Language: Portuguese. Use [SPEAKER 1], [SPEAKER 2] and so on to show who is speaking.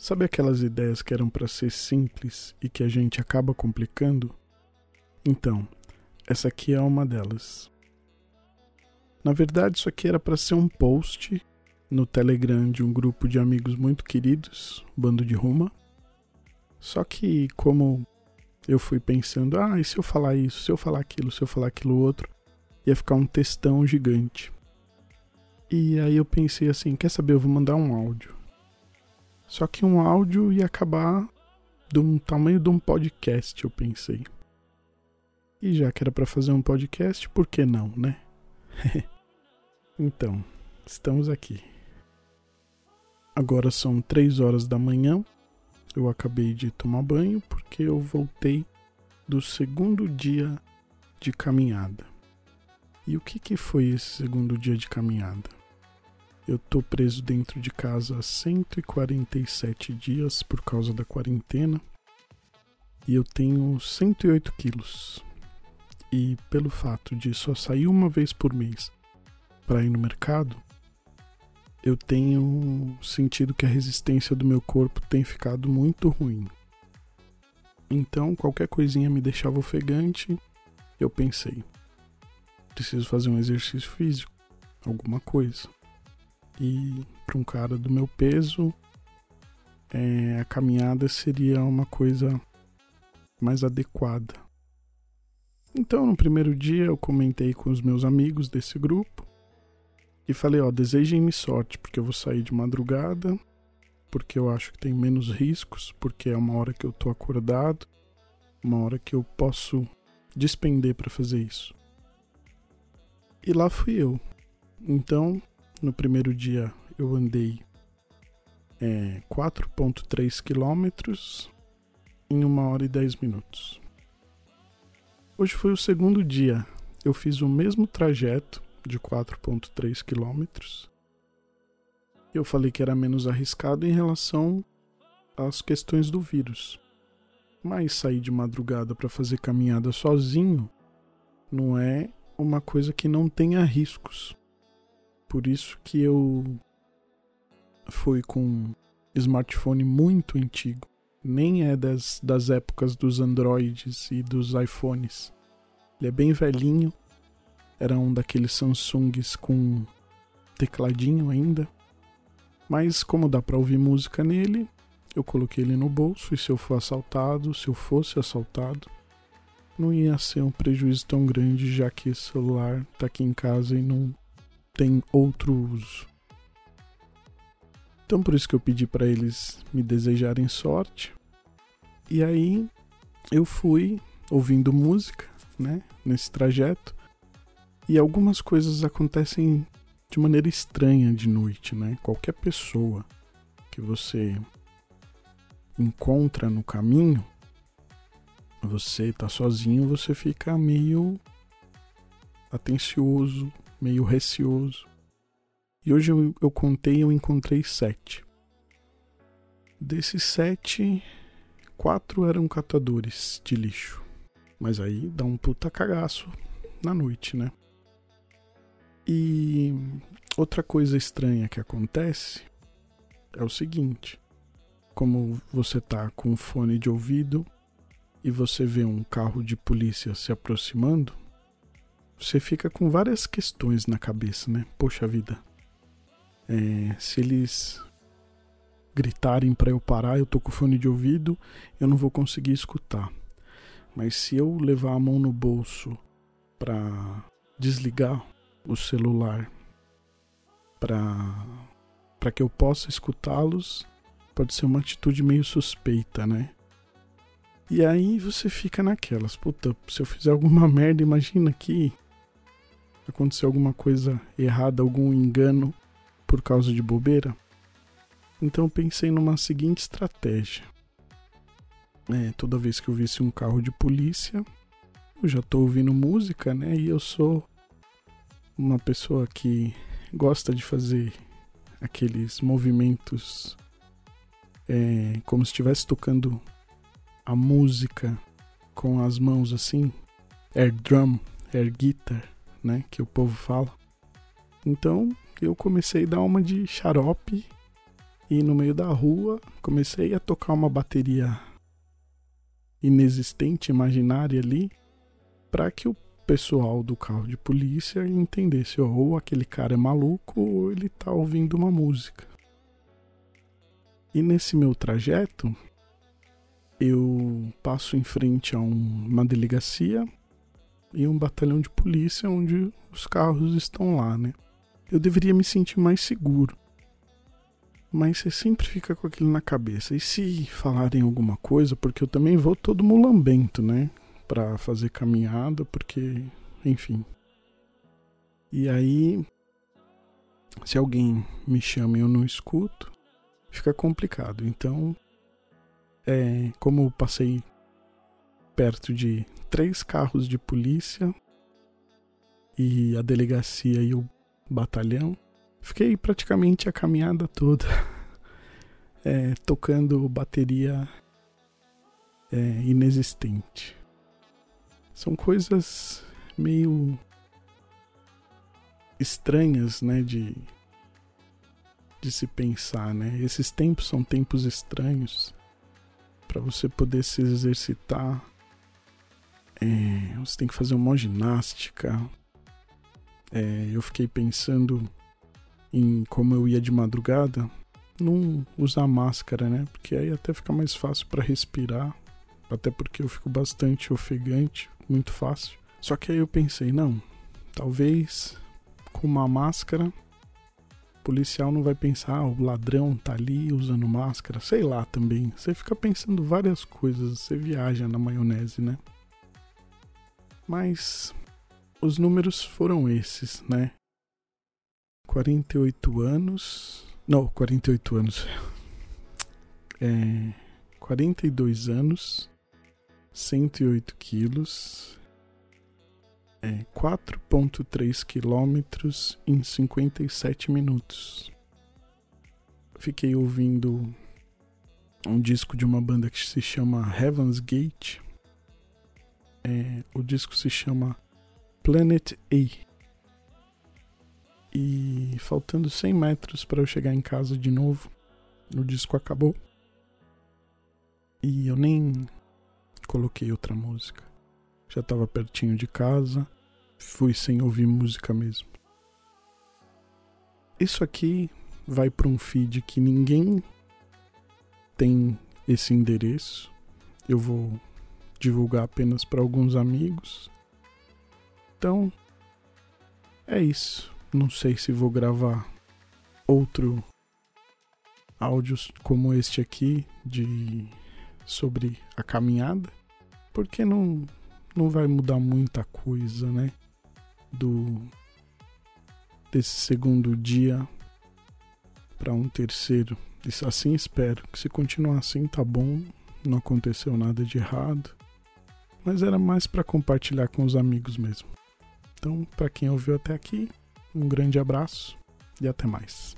[SPEAKER 1] Sabe aquelas ideias que eram para ser simples e que a gente acaba complicando? Então, essa aqui é uma delas. Na verdade, isso aqui era para ser um post no Telegram de um grupo de amigos muito queridos, Bando de Ruma. Só que, como eu fui pensando, ah, e se eu falar isso, se eu falar aquilo, se eu falar aquilo outro, ia ficar um textão gigante. E aí eu pensei assim, quer saber, eu vou mandar um áudio. Só que um áudio ia acabar do tamanho de um podcast, eu pensei. E já que era para fazer um podcast, por que não, né? então, estamos aqui. Agora são três horas da manhã. Eu acabei de tomar banho porque eu voltei do segundo dia de caminhada. E o que, que foi esse segundo dia de caminhada? Eu tô preso dentro de casa há 147 dias por causa da quarentena e eu tenho 108 quilos e pelo fato de só sair uma vez por mês para ir no mercado, eu tenho sentido que a resistência do meu corpo tem ficado muito ruim. Então, qualquer coisinha me deixava ofegante. Eu pensei, preciso fazer um exercício físico, alguma coisa. E para um cara do meu peso, é, a caminhada seria uma coisa mais adequada. Então, no primeiro dia, eu comentei com os meus amigos desse grupo e falei: Ó, desejem-me sorte, porque eu vou sair de madrugada, porque eu acho que tem menos riscos, porque é uma hora que eu tô acordado, uma hora que eu posso despender para fazer isso. E lá fui eu. Então, no primeiro dia, eu andei é, 4,3 quilômetros em uma hora e 10 minutos. Hoje foi o segundo dia. Eu fiz o mesmo trajeto de 4,3 quilômetros. Eu falei que era menos arriscado em relação às questões do vírus. Mas sair de madrugada para fazer caminhada sozinho não é uma coisa que não tenha riscos. Por isso que eu fui com um smartphone muito antigo nem é das, das épocas dos Androids e dos iPhones. Ele é bem velhinho. Era um daqueles Samsungs com tecladinho ainda. Mas como dá para ouvir música nele, eu coloquei ele no bolso e se eu for assaltado, se eu fosse assaltado, não ia ser um prejuízo tão grande, já que esse celular tá aqui em casa e não tem outro uso. Então por isso que eu pedi para eles me desejarem sorte. E aí eu fui ouvindo música, né, nesse trajeto. E algumas coisas acontecem de maneira estranha de noite, né? Qualquer pessoa que você encontra no caminho, você tá sozinho, você fica meio atencioso, meio receoso. E hoje eu, eu contei, eu encontrei sete. Desses sete, quatro eram catadores de lixo. Mas aí dá um puta cagaço na noite, né? E outra coisa estranha que acontece é o seguinte: como você tá com fone de ouvido e você vê um carro de polícia se aproximando, você fica com várias questões na cabeça, né? Poxa vida, é, se eles gritarem para eu parar, eu tô com fone de ouvido, eu não vou conseguir escutar. Mas se eu levar a mão no bolso para desligar o celular para para que eu possa escutá-los, pode ser uma atitude meio suspeita, né? E aí você fica naquelas, puta, se eu fizer alguma merda, imagina que aconteceu alguma coisa errada, algum engano por causa de bobeira. Então pensei numa seguinte estratégia. É, toda vez que eu visse um carro de polícia, eu já tô ouvindo música, né? E eu sou uma pessoa que gosta de fazer aqueles movimentos é, como se estivesse tocando a música com as mãos assim, air drum, air guitar, né? Que o povo fala. Então eu comecei a dar uma de xarope E no meio da rua comecei a tocar uma bateria inexistente, imaginária ali, para que o pessoal do carro de polícia entendesse: ou aquele cara é maluco ou ele tá ouvindo uma música. E nesse meu trajeto, eu passo em frente a um, uma delegacia e um batalhão de polícia onde os carros estão lá, né? Eu deveria me sentir mais seguro. Mas você sempre fica com aquilo na cabeça. E se falarem alguma coisa, porque eu também vou todo mulambento, né? Pra fazer caminhada, porque, enfim. E aí, se alguém me chama e eu não escuto, fica complicado. Então, é, como eu passei perto de três carros de polícia e a delegacia e o batalhão, Fiquei praticamente a caminhada toda é, tocando bateria é, inexistente. São coisas meio estranhas, né, de, de se pensar, né? Esses tempos são tempos estranhos para você poder se exercitar. É, você tem que fazer uma ginástica. É, eu fiquei pensando em como eu ia de madrugada, não usar máscara, né? Porque aí até fica mais fácil para respirar, até porque eu fico bastante ofegante, muito fácil. Só que aí eu pensei, não, talvez com uma máscara o policial não vai pensar, ah, o ladrão tá ali usando máscara, sei lá também. Você fica pensando várias coisas, você viaja na maionese, né? Mas os números foram esses, né? 48 anos. Não, 48 anos. É. 42 anos. 108 quilos. É 4,3 quilômetros em 57 minutos. Fiquei ouvindo um disco de uma banda que se chama Heaven's Gate. É, o disco se chama Planet A. E faltando 100 metros para eu chegar em casa de novo, o disco acabou. E eu nem coloquei outra música. Já estava pertinho de casa, fui sem ouvir música mesmo. Isso aqui vai para um feed que ninguém tem esse endereço. Eu vou divulgar apenas para alguns amigos. Então, é isso. Não sei se vou gravar outro áudios como este aqui de sobre a caminhada, porque não não vai mudar muita coisa, né? Do desse segundo dia para um terceiro. Isso assim espero. Que se continuar assim tá bom, não aconteceu nada de errado. Mas era mais para compartilhar com os amigos mesmo. Então, para quem ouviu até aqui, um grande abraço e até mais.